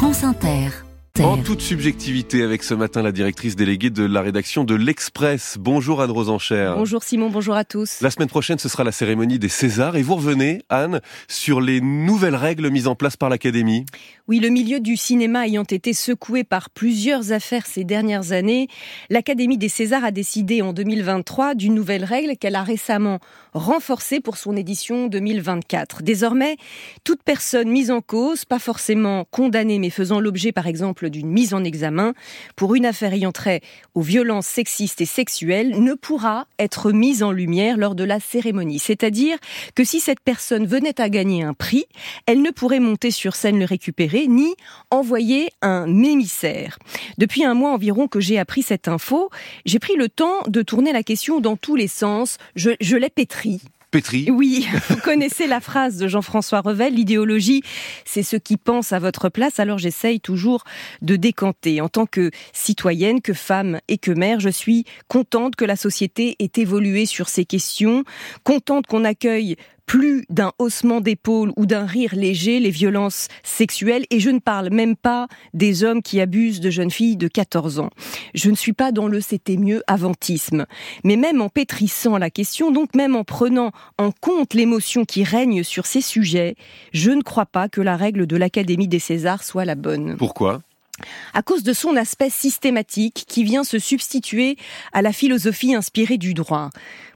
France Inter. En toute subjectivité avec ce matin la directrice déléguée de la rédaction de l'Express. Bonjour Anne Rosencher. Bonjour Simon, bonjour à tous. La semaine prochaine ce sera la cérémonie des Césars et vous revenez Anne sur les nouvelles règles mises en place par l'Académie. Oui, le milieu du cinéma ayant été secoué par plusieurs affaires ces dernières années, l'Académie des Césars a décidé en 2023 d'une nouvelle règle qu'elle a récemment renforcée pour son édition 2024. Désormais, toute personne mise en cause, pas forcément condamnée mais faisant l'objet par exemple d'une mise en examen pour une affaire ayant trait aux violences sexistes et sexuelles ne pourra être mise en lumière lors de la cérémonie. C'est-à-dire que si cette personne venait à gagner un prix, elle ne pourrait monter sur scène le récupérer ni envoyer un émissaire. Depuis un mois environ que j'ai appris cette info, j'ai pris le temps de tourner la question dans tous les sens. Je, je l'ai pétrie. Oui, vous connaissez la phrase de Jean-François Revel, l'idéologie, c'est ce qui pense à votre place, alors j'essaye toujours de décanter. En tant que citoyenne, que femme et que mère, je suis contente que la société ait évolué sur ces questions, contente qu'on accueille plus d'un haussement d'épaule ou d'un rire léger les violences sexuelles et je ne parle même pas des hommes qui abusent de jeunes filles de 14 ans. Je ne suis pas dans le c'était mieux avantisme. Mais même en pétrissant la question, donc même en prenant en compte l'émotion qui règne sur ces sujets, je ne crois pas que la règle de l'Académie des Césars soit la bonne. Pourquoi? À cause de son aspect systématique qui vient se substituer à la philosophie inspirée du droit.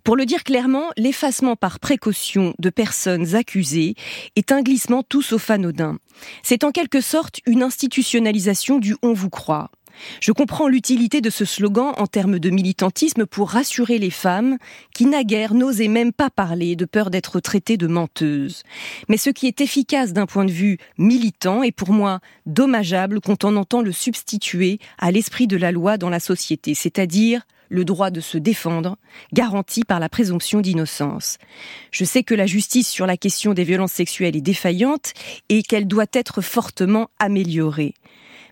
Pour le dire clairement, l'effacement par précaution de personnes accusées est un glissement tout sauf anodin. C'est en quelque sorte une institutionnalisation du on vous croit. Je comprends l'utilité de ce slogan en termes de militantisme pour rassurer les femmes qui naguère n'osaient même pas parler de peur d'être traitées de menteuses. Mais ce qui est efficace d'un point de vue militant est pour moi dommageable quand on entend le substituer à l'esprit de la loi dans la société, c'est-à-dire le droit de se défendre, garanti par la présomption d'innocence. Je sais que la justice sur la question des violences sexuelles est défaillante et qu'elle doit être fortement améliorée.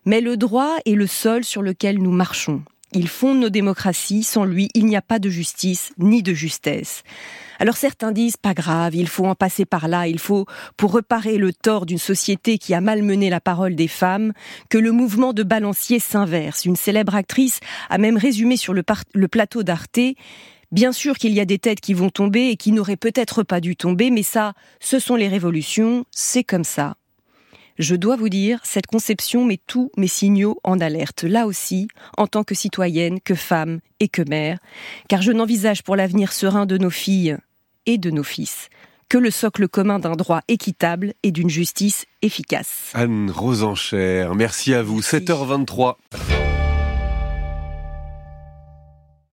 Mais le droit est le sol sur lequel nous marchons. Il fonde nos démocraties. Sans lui, il n'y a pas de justice ni de justesse. Alors certains disent pas grave, il faut en passer par là, il faut, pour reparer le tort d'une société qui a malmené la parole des femmes, que le mouvement de balancier s'inverse. Une célèbre actrice a même résumé sur le, le plateau d'Arte Bien sûr qu'il y a des têtes qui vont tomber et qui n'auraient peut-être pas dû tomber, mais ça, ce sont les révolutions, c'est comme ça. Je dois vous dire, cette conception met tous mes signaux en alerte, là aussi, en tant que citoyenne, que femme et que mère, car je n'envisage pour l'avenir serein de nos filles et de nos fils que le socle commun d'un droit équitable et d'une justice efficace. Anne Rosencher, merci à vous. 7h23.